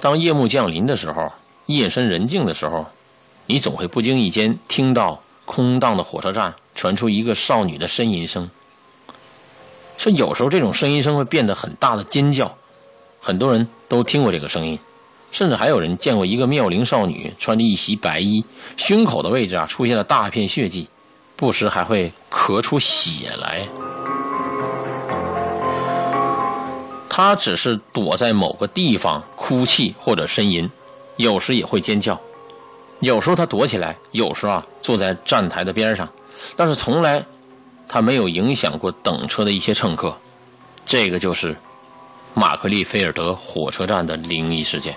当夜幕降临的时候，夜深人静的时候，你总会不经意间听到空荡的火车站传出一个少女的呻吟声。说有时候这种呻吟声会变得很大的尖叫，很多人都听过这个声音，甚至还有人见过一个妙龄少女穿着一袭白衣，胸口的位置啊出现了大片血迹，不时还会咳出血来。她只是躲在某个地方哭泣或者呻吟，有时也会尖叫。有时候他躲起来，有时候啊坐在站台的边上，但是从来他没有影响过等车的一些乘客。这个就是马克利菲尔德火车站的灵异事件。